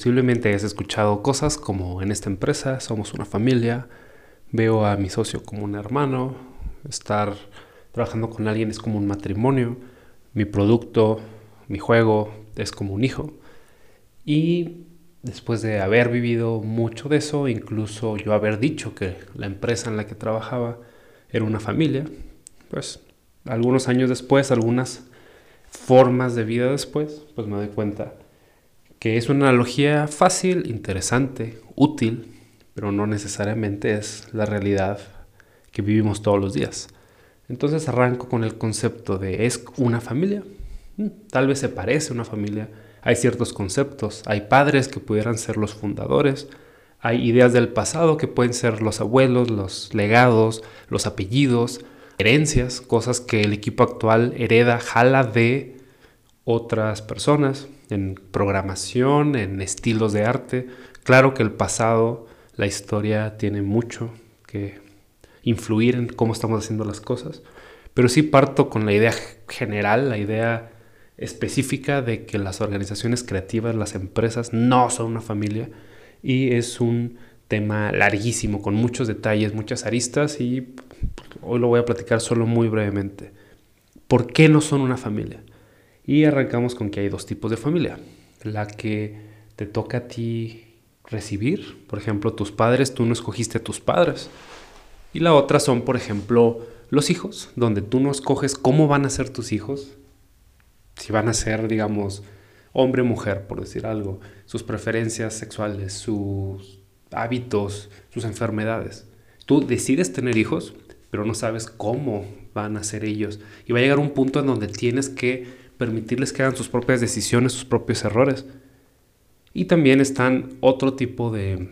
Posiblemente hayas escuchado cosas como en esta empresa somos una familia, veo a mi socio como un hermano, estar trabajando con alguien es como un matrimonio, mi producto, mi juego es como un hijo. Y después de haber vivido mucho de eso, incluso yo haber dicho que la empresa en la que trabajaba era una familia, pues algunos años después, algunas formas de vida después, pues me doy cuenta que es una analogía fácil, interesante, útil, pero no necesariamente es la realidad que vivimos todos los días. Entonces arranco con el concepto de ¿es una familia? Mm, tal vez se parece a una familia. Hay ciertos conceptos. Hay padres que pudieran ser los fundadores. Hay ideas del pasado que pueden ser los abuelos, los legados, los apellidos, herencias, cosas que el equipo actual hereda, jala de otras personas en programación, en estilos de arte. Claro que el pasado, la historia tiene mucho que influir en cómo estamos haciendo las cosas, pero sí parto con la idea general, la idea específica de que las organizaciones creativas, las empresas, no son una familia y es un tema larguísimo, con muchos detalles, muchas aristas y hoy lo voy a platicar solo muy brevemente. ¿Por qué no son una familia? Y arrancamos con que hay dos tipos de familia. La que te toca a ti recibir, por ejemplo, tus padres, tú no escogiste a tus padres, y la otra son, por ejemplo, los hijos, donde tú no escoges cómo van a ser tus hijos, si van a ser, digamos, hombre o mujer, por decir algo, sus preferencias sexuales, sus hábitos, sus enfermedades. Tú decides tener hijos, pero no sabes cómo van a ser ellos. Y va a llegar un punto en donde tienes que permitirles que hagan sus propias decisiones, sus propios errores. Y también están otro tipo de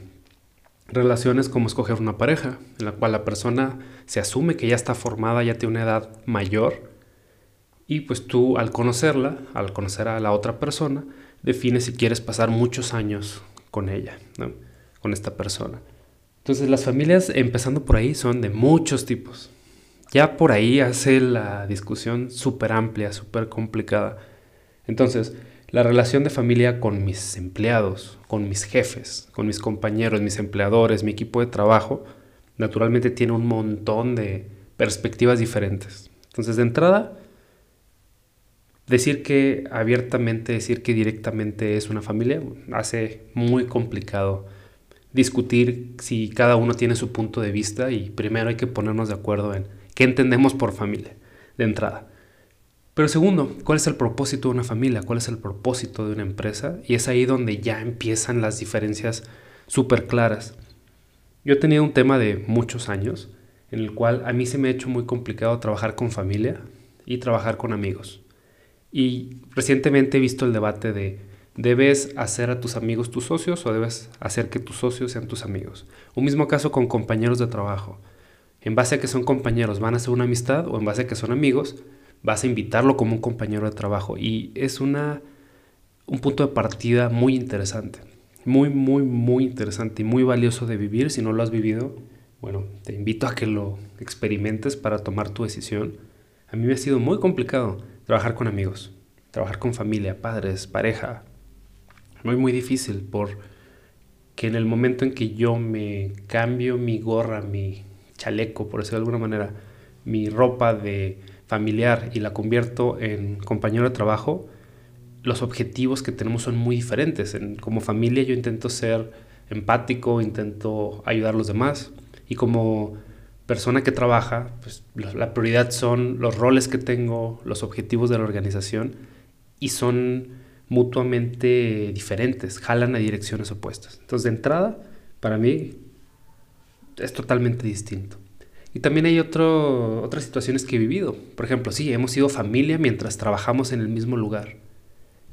relaciones como escoger una pareja, en la cual la persona se asume que ya está formada, ya tiene una edad mayor, y pues tú al conocerla, al conocer a la otra persona, defines si quieres pasar muchos años con ella, con esta persona. Entonces las familias, empezando por ahí, son de muchos tipos. Ya por ahí hace la discusión súper amplia, súper complicada. Entonces, la relación de familia con mis empleados, con mis jefes, con mis compañeros, mis empleadores, mi equipo de trabajo, naturalmente tiene un montón de perspectivas diferentes. Entonces, de entrada, decir que abiertamente, decir que directamente es una familia, hace muy complicado discutir si cada uno tiene su punto de vista y primero hay que ponernos de acuerdo en qué entendemos por familia, de entrada. Pero segundo, ¿cuál es el propósito de una familia? ¿Cuál es el propósito de una empresa? Y es ahí donde ya empiezan las diferencias súper claras. Yo he tenido un tema de muchos años en el cual a mí se me ha hecho muy complicado trabajar con familia y trabajar con amigos. Y recientemente he visto el debate de ¿debes hacer a tus amigos tus socios o debes hacer que tus socios sean tus amigos? Un mismo caso con compañeros de trabajo. En base a que son compañeros, ¿van a ser una amistad o en base a que son amigos? vas a invitarlo como un compañero de trabajo y es una, un punto de partida muy interesante, muy, muy, muy interesante y muy valioso de vivir. Si no lo has vivido, bueno, te invito a que lo experimentes para tomar tu decisión. A mí me ha sido muy complicado trabajar con amigos, trabajar con familia, padres, pareja. Muy, muy difícil por que en el momento en que yo me cambio mi gorra, mi chaleco, por decirlo de alguna manera, mi ropa de familiar y la convierto en compañero de trabajo, los objetivos que tenemos son muy diferentes. como familia yo intento ser empático, intento ayudar a los demás y como persona que trabaja, pues la prioridad son los roles que tengo, los objetivos de la organización y son mutuamente diferentes, jalan a direcciones opuestas. Entonces, de entrada, para mí es totalmente distinto. Y también hay otro, otras situaciones que he vivido. Por ejemplo, sí, hemos sido familia mientras trabajamos en el mismo lugar.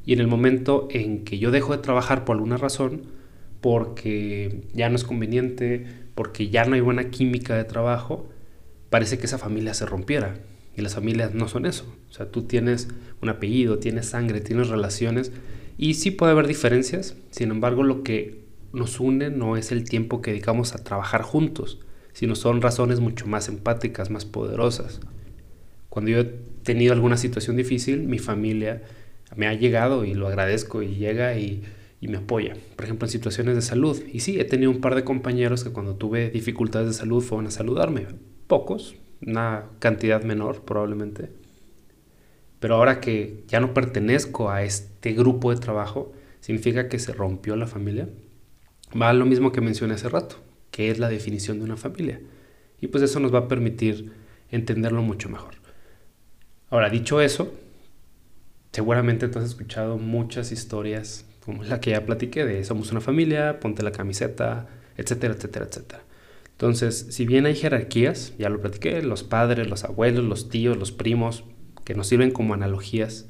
Y en el momento en que yo dejo de trabajar por alguna razón, porque ya no es conveniente, porque ya no hay buena química de trabajo, parece que esa familia se rompiera. Y las familias no son eso. O sea, tú tienes un apellido, tienes sangre, tienes relaciones. Y sí puede haber diferencias. Sin embargo, lo que nos une no es el tiempo que dedicamos a trabajar juntos, sino son razones mucho más empáticas, más poderosas. Cuando yo he tenido alguna situación difícil, mi familia me ha llegado y lo agradezco y llega y, y me apoya. Por ejemplo, en situaciones de salud. Y sí, he tenido un par de compañeros que cuando tuve dificultades de salud fueron a saludarme. Pocos, una cantidad menor probablemente. Pero ahora que ya no pertenezco a este grupo de trabajo, significa que se rompió la familia. Va a lo mismo que mencioné hace rato, que es la definición de una familia. Y pues eso nos va a permitir entenderlo mucho mejor. Ahora, dicho eso, seguramente tú has escuchado muchas historias como la que ya platiqué de somos una familia, ponte la camiseta, etcétera, etcétera, etcétera. Entonces, si bien hay jerarquías, ya lo platiqué, los padres, los abuelos, los tíos, los primos, que nos sirven como analogías.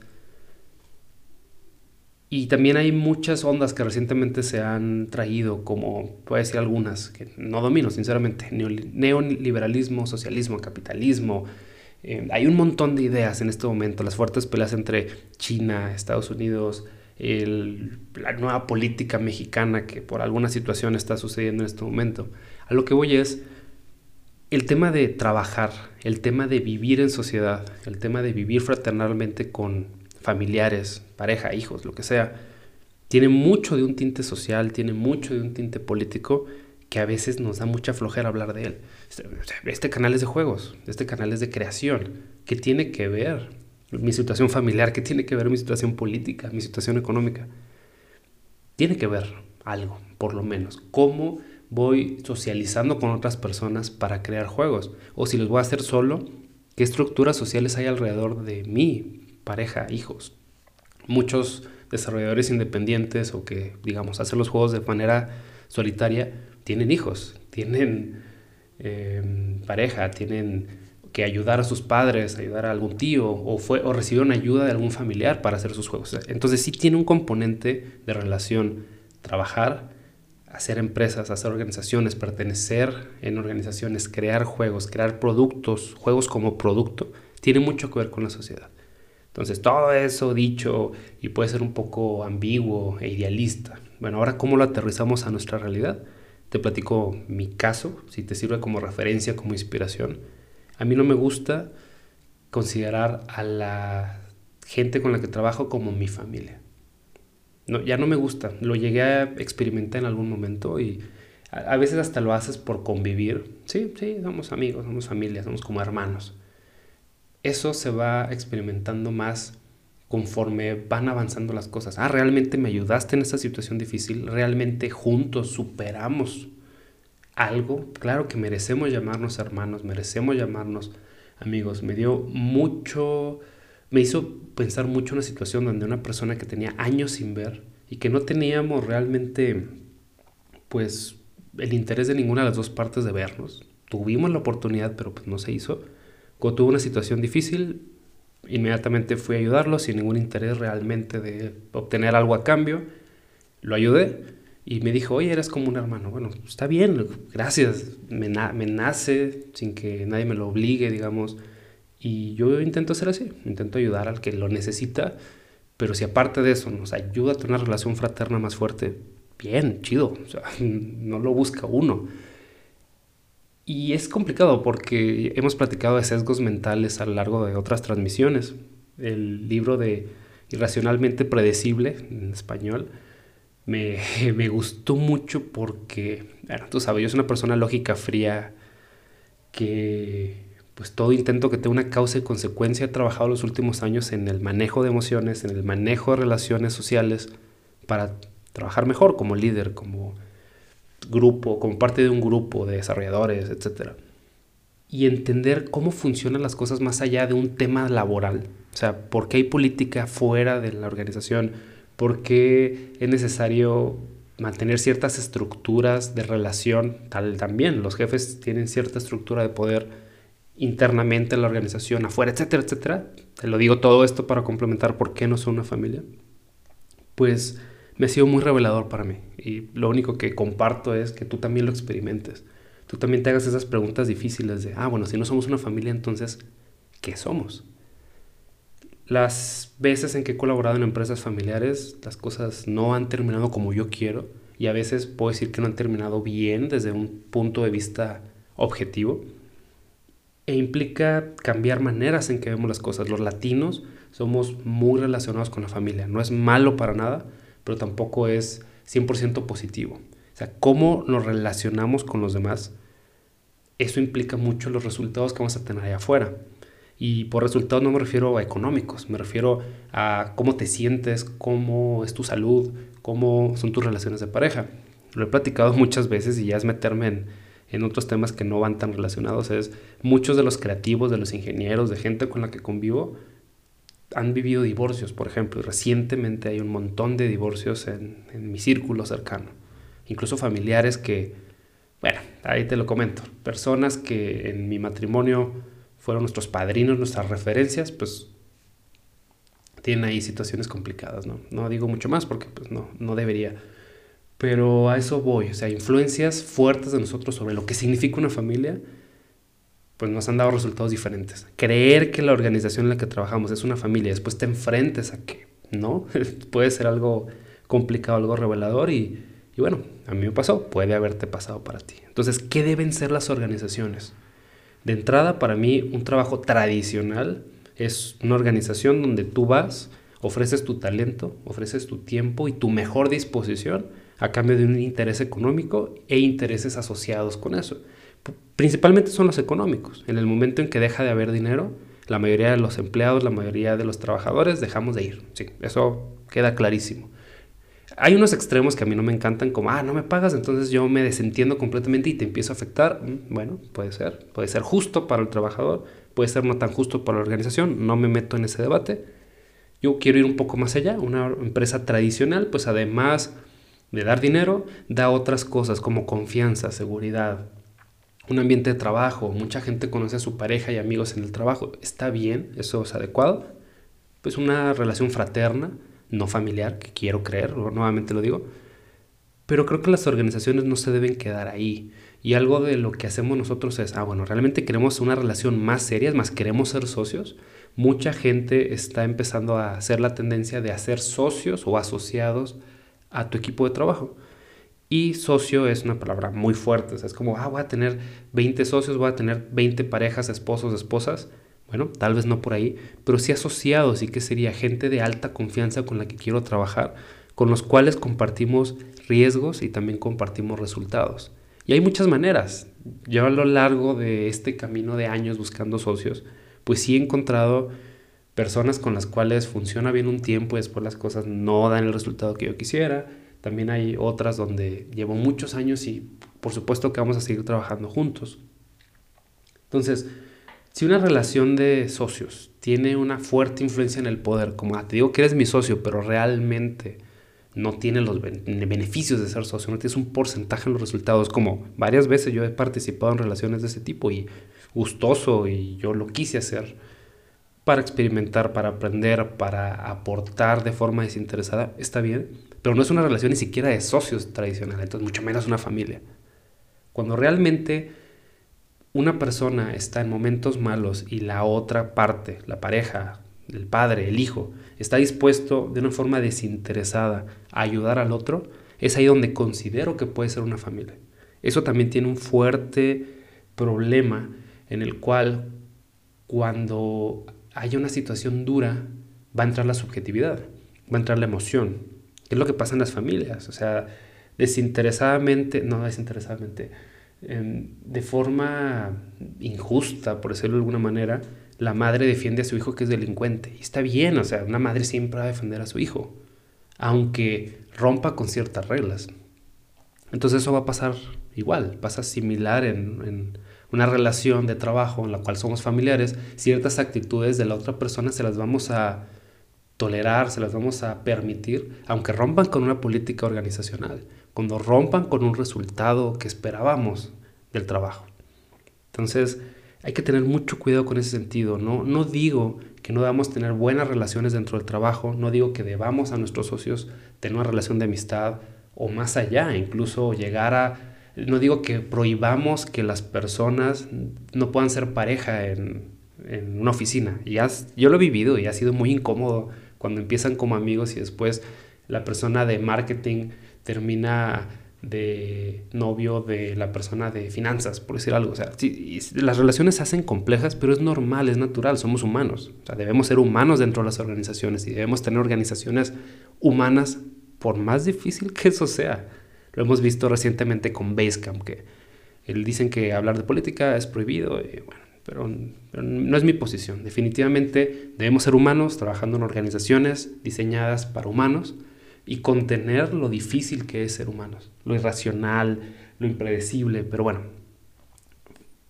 Y también hay muchas ondas que recientemente se han traído, como puede decir algunas, que no domino sinceramente, neoliberalismo, socialismo, capitalismo. Eh, hay un montón de ideas en este momento, las fuertes peleas entre China, Estados Unidos, la nueva política mexicana que por alguna situación está sucediendo en este momento. A lo que voy es el tema de trabajar, el tema de vivir en sociedad, el tema de vivir fraternalmente con familiares, pareja, hijos, lo que sea, tiene mucho de un tinte social, tiene mucho de un tinte político que a veces nos da mucha flojera hablar de él. Este, canal es de juegos, este canal es de creación. ¿Qué tiene que ver mi situación familiar, qué tiene que ver mi situación política, mi situación económica. Tiene que ver algo, por lo menos. ¿Cómo voy socializando con otras personas para crear juegos? O si los voy a hacer solo, ¿qué estructuras sociales hay alrededor de mi pareja, hijos? Muchos desarrolladores independientes o que, digamos, hacen los juegos de manera solitaria, tienen hijos, tienen eh, pareja, tienen que ayudar a sus padres, ayudar a algún tío o, fue, o recibieron ayuda de algún familiar para hacer sus juegos. Entonces sí tiene un componente de relación trabajar, hacer empresas, hacer organizaciones, pertenecer en organizaciones, crear juegos, crear productos, juegos como producto, tiene mucho que ver con la sociedad. Entonces todo eso dicho y puede ser un poco ambiguo e idealista. Bueno, ahora cómo lo aterrizamos a nuestra realidad. Te platico mi caso, si te sirve como referencia, como inspiración. A mí no me gusta considerar a la gente con la que trabajo como mi familia. No, ya no me gusta. Lo llegué a experimentar en algún momento y a, veces hasta lo haces por convivir. Sí, sí, somos amigos, somos familia, somos como hermanos. Eso se va experimentando más conforme van avanzando las cosas. Ah, realmente me ayudaste en esta situación difícil, realmente juntos superamos algo, claro que merecemos llamarnos hermanos, merecemos llamarnos amigos. Me dio mucho, me hizo pensar mucho una situación donde una persona que tenía años sin ver y que no teníamos realmente, pues, el interés de ninguna de las dos partes de vernos. Tuvimos la oportunidad, pero pues no se hizo. Tuvo una situación difícil, inmediatamente fui a ayudarlo sin ningún interés realmente de obtener algo a cambio. Lo ayudé y me dijo, oye, eres como un hermano. Bueno, está bien, gracias. Me, nace sin que nadie me lo obligue, digamos. Y yo intento ser así, intento ayudar al que lo necesita. Pero si aparte de eso nos ayuda a tener una relación fraterna más fuerte, bien, chido. No lo busca uno. Y es complicado porque hemos platicado de sesgos mentales a lo largo de otras transmisiones. El libro de Irracionalmente Predecible, en español, me, me gustó mucho porque, bueno, tú sabes, yo soy una persona lógica fría que pues todo intento que tenga una causa y consecuencia he trabajado los últimos años en el manejo de emociones, en el manejo de relaciones sociales para trabajar mejor como líder, como grupo, como parte de un grupo de desarrolladores, etc. Y entender cómo funcionan las cosas más allá de un tema laboral. O sea, por qué hay política fuera de la organización, por qué es necesario mantener ciertas estructuras de relación, tal también los jefes tienen cierta estructura de poder internamente en la organización, afuera, etcétera, etcétera. Te lo digo todo esto para complementar por qué no son una familia. Pues me ha sido muy revelador para mí y lo único que comparto es que tú también lo experimentes. Tú también te hagas esas preguntas difíciles de, ah, bueno, si no somos una familia, entonces, ¿qué somos? Las veces en que he colaborado en empresas familiares, las cosas no han terminado como yo quiero y a veces puedo decir que no han terminado bien desde un punto de vista objetivo. E implica cambiar maneras en que vemos las cosas. Los latinos somos muy relacionados con la familia. No es malo para nada, pero tampoco es 100% positivo. O sea, cómo nos relacionamos con los demás, eso implica mucho los resultados que vamos a tener allá afuera. Y por resultados no me refiero a económicos, me refiero a cómo te sientes, cómo es tu salud, cómo son tus relaciones de pareja. Lo he platicado muchas veces y ya es meterme en, en otros temas que no van tan relacionados. Es muchos de los creativos, de los ingenieros, de gente con la que convivo, han vivido divorcios, por ejemplo. Recientemente hay un montón de divorcios en, en mi círculo cercano. Incluso familiares que, bueno, ahí te lo comento. Personas que en mi matrimonio fueron nuestros padrinos, nuestras referencias, pues tienen ahí situaciones complicadas, ¿no? No digo mucho más porque pues no, no debería. Pero a eso voy, o sea, influencias fuertes de nosotros sobre lo que significa una familia, pues nos han dado resultados diferentes. Creer que la organización en la que trabajamos es una familia, después te enfrentes a que no, puede ser algo complicado, algo revelador y, y bueno, a mí me pasó, puede haberte pasado para ti. Entonces, ¿qué deben ser las organizaciones? De entrada, para mí, un trabajo tradicional es una organización donde tú vas, ofreces tu talento, ofreces tu tiempo y tu mejor disposición a cambio de un interés económico e intereses asociados con eso. Principalmente son los económicos. En el momento en que deja de haber dinero, la mayoría de los empleados, la mayoría de los trabajadores dejamos de ir. Sí, eso queda clarísimo. Hay unos extremos que a mí no me encantan, como, ah, no me pagas, entonces yo me desentiendo completamente y te empiezo a afectar. Mm, bueno, puede ser. Puede ser justo para el trabajador, puede ser no tan justo para la organización. No me meto en ese debate. Yo quiero ir un poco más allá. Una empresa tradicional, pues además de dar dinero, da otras cosas como confianza, seguridad, un ambiente de trabajo. Mucha gente conoce a su pareja y amigos en el trabajo. Está bien, eso es adecuado. Pues una relación fraterna no familiar, que quiero creer, nuevamente lo digo, pero creo que las organizaciones no se deben quedar ahí. Y algo de lo que hacemos nosotros es, ah, bueno, realmente queremos una relación más seria, más, queremos ser socios. Mucha gente está empezando a hacer la tendencia de hacer socios o asociados a tu equipo de trabajo. Y socio es una palabra muy fuerte, es como, ah, voy a tener 20 socios, voy a tener 20 parejas, esposos, esposas. Bueno, tal vez no por ahí, pero sí asociados y que sería gente de alta confianza con la que quiero trabajar, con los cuales compartimos riesgos y también compartimos resultados. Y hay muchas maneras. Yo a lo largo de este camino de años buscando socios, pues sí he encontrado personas con las cuales funciona bien un tiempo y después las cosas no dan el resultado que yo quisiera. También hay otras donde llevo muchos años y por supuesto que vamos a seguir trabajando juntos. Entonces, si una relación de socios tiene una fuerte influencia en el poder, como ah, te digo que eres mi socio, pero realmente no tiene los beneficios de ser socio, no tienes un porcentaje en los resultados, como varias veces yo he participado en relaciones de ese tipo y gustoso y yo lo quise hacer para experimentar, para aprender, para aportar de forma desinteresada, está bien, pero no es una relación ni siquiera de socios tradicional, entonces mucho menos una familia. Cuando realmente una persona está en momentos malos y la otra parte, la pareja, el padre, el hijo, está dispuesto de una forma desinteresada a ayudar al otro, es ahí donde considero que puede ser una familia. Eso también tiene un fuerte problema en el cual cuando haya una situación dura va a entrar la subjetividad, va a entrar la emoción. Es lo que pasa en las familias? O sea, desinteresadamente, no desinteresadamente, Em, de forma injusta, por decirlo de alguna manera, la madre defiende a su hijo que es delincuente. Y está bien, o sea, una madre siempre va a defender a su hijo, aunque rompa con ciertas reglas. Entonces eso va a pasar igual, pasa similar en, en una relación de trabajo en la cual somos familiares, ciertas actitudes de la otra persona se las vamos a tolerar, se las vamos a permitir, aunque rompan con una política organizacional cuando rompan con un resultado que esperábamos del trabajo. Entonces, hay que tener mucho cuidado con ese sentido. No, no digo que no debamos tener buenas relaciones dentro del trabajo, no digo que debamos a nuestros socios tener una relación de amistad o más allá, incluso llegar a... No digo que prohibamos que las personas no puedan ser pareja en, en una oficina. Y yo lo he vivido y ha sido muy incómodo cuando empiezan como amigos y después la persona de marketing termina de novio de la persona de finanzas, por decir algo. O sea, las relaciones se hacen complejas, pero es normal, es natural, somos humanos. O sea, debemos ser humanos dentro de las organizaciones y debemos tener organizaciones humanas por más difícil que eso sea. Lo hemos visto recientemente con Basecamp, que dicen que hablar de política es prohibido, bueno, pero, no es mi posición. Definitivamente debemos ser humanos trabajando en organizaciones diseñadas para humanos y contener lo difícil que es ser humanos, lo irracional, lo impredecible, pero bueno,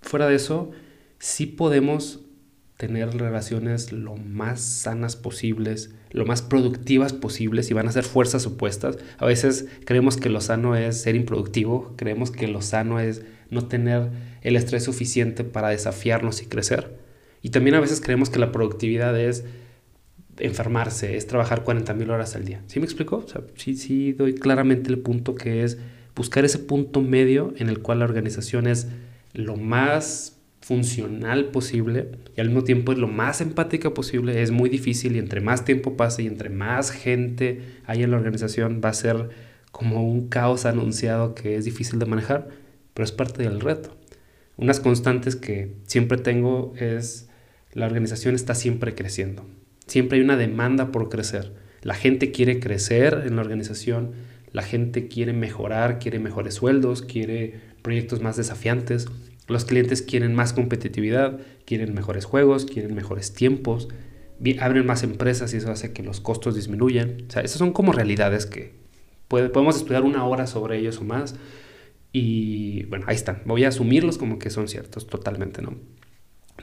fuera de eso, sí podemos tener relaciones lo más sanas posibles, lo más productivas posibles y van a ser fuerzas opuestas. A veces creemos que lo sano es ser improductivo, creemos que lo sano es no tener el estrés suficiente para desafiarnos y crecer. Y también a veces creemos que la productividad es enfermarse, es trabajar 40 mil horas al día. ¿Sí me explico? Sí, sí doy claramente el punto que es buscar ese punto medio en el cual la organización es lo más funcional posible y al mismo tiempo es lo más empática posible. Es muy difícil y entre más tiempo pase y entre más gente hay en la organización va a ser como un caos anunciado que es difícil de manejar, pero es parte del reto. Unas constantes que siempre tengo es la organización está siempre creciendo. Siempre hay una demanda por crecer. La gente quiere crecer en la organización, la gente quiere mejorar, quiere mejores sueldos, quiere proyectos más desafiantes los clientes quieren más competitividad, quieren mejores juegos, quieren mejores tiempos, abren más empresas y eso hace que los costos disminuyan. O sea, esas son como realidades que podemos estudiar una hora sobre ellos o más. Y bueno, ahí están. Voy a asumirlos como que son ciertos totalmente, ¿no?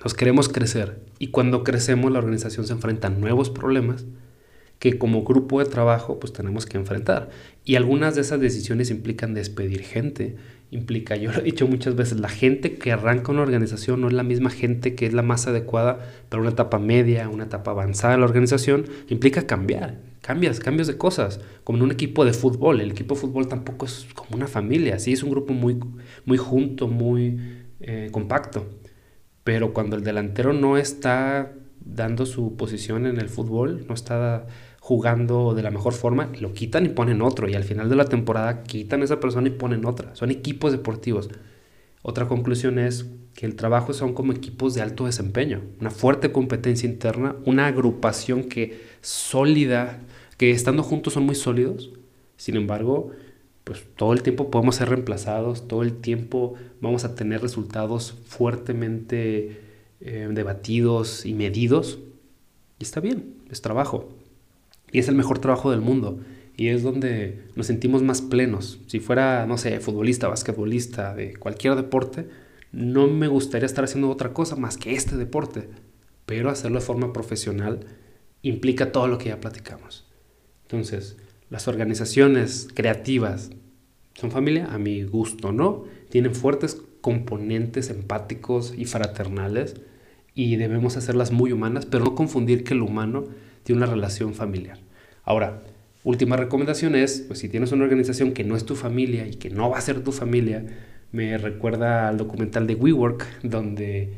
Nos queremos crecer y cuando crecemos la organización se enfrenta a nuevos problemas que como grupo de trabajo pues tenemos que enfrentar. Y algunas de esas decisiones implican despedir gente, implica, yo lo he dicho muchas veces, la gente que arranca una organización no es la misma gente que es la más adecuada para una etapa media, una etapa avanzada de la organización, implica cambiar, cambias, cambios de cosas, como en un equipo de fútbol, el equipo de fútbol tampoco es como una familia, sí es un grupo muy, muy junto, muy eh, compacto, pero cuando el delantero no está dando su posición en el fútbol, no está jugando de la mejor forma, lo quitan y ponen otro. Y al final de la temporada quitan a esa persona y ponen otra. Son equipos deportivos. Otra conclusión es que el trabajo son como equipos de alto desempeño, una fuerte competencia interna, una agrupación que sólida, que estando juntos son muy sólidos. Sin embargo, pues todo el tiempo podemos ser reemplazados, todo el tiempo vamos a tener resultados fuertemente eh, debatidos y medidos. Y está bien, es trabajo. Y es el mejor trabajo del mundo. Y es donde nos sentimos más plenos. Si fuera, no sé, futbolista, basquetbolista, de cualquier deporte, no me gustaría estar haciendo otra cosa más que este deporte. Pero hacerlo de forma profesional implica todo lo que ya platicamos. Entonces, las organizaciones creativas son familia, a mi gusto, ¿no? Tienen fuertes componentes empáticos y fraternales y debemos hacerlas muy humanas, pero no confundir que el humano tiene una relación familiar. Ahora, última recomendación es, pues si tienes una organización que no es tu familia y que no va a ser tu familia, me recuerda al documental de WeWork, donde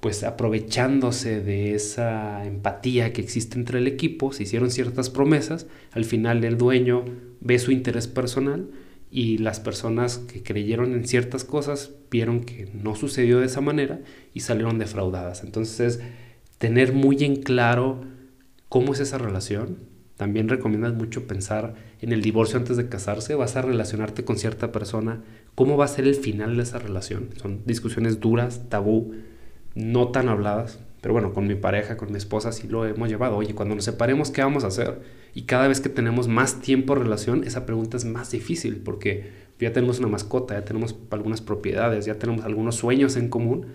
pues aprovechándose de esa empatía que existe entre el equipo, se hicieron ciertas promesas, al final el dueño ve su interés personal y las personas que creyeron en ciertas cosas vieron que no sucedió de esa manera y salieron defraudadas. Entonces, tener muy en claro cómo es esa relación. También recomiendas mucho pensar en el divorcio antes de casarse. Vas a relacionarte con cierta persona. ¿Cómo va a ser el final de esa relación? Son discusiones duras, tabú, no tan habladas. Pero bueno, con mi pareja, con mi esposa, sí lo hemos llevado. Oye, cuando nos separemos, ¿qué vamos a hacer? Y cada vez que tenemos más tiempo de relación, esa pregunta es más difícil porque ya tenemos una mascota, ya tenemos algunas propiedades, ya tenemos algunos sueños en común.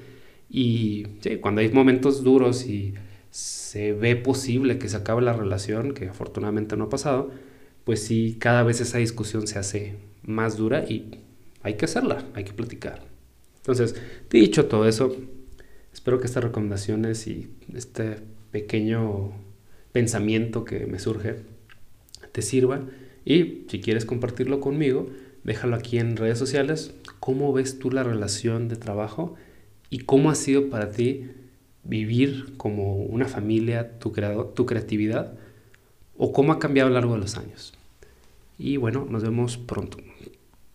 Y sí, cuando hay momentos duros y se ve posible que se acabe la relación, que afortunadamente no ha pasado, pues sí, cada vez esa discusión se hace más dura y hay que hacerla, hay que platicar. Entonces, dicho todo eso, espero que estas recomendaciones y este pequeño pensamiento que me surge te sirva y si quieres compartirlo conmigo, déjalo aquí en redes sociales. ¿Cómo ves tú la relación de trabajo y cómo ha sido para ti vivir como una familia tu, tu creatividad o cómo ha cambiado a lo largo de los años. Y bueno, nos vemos pronto.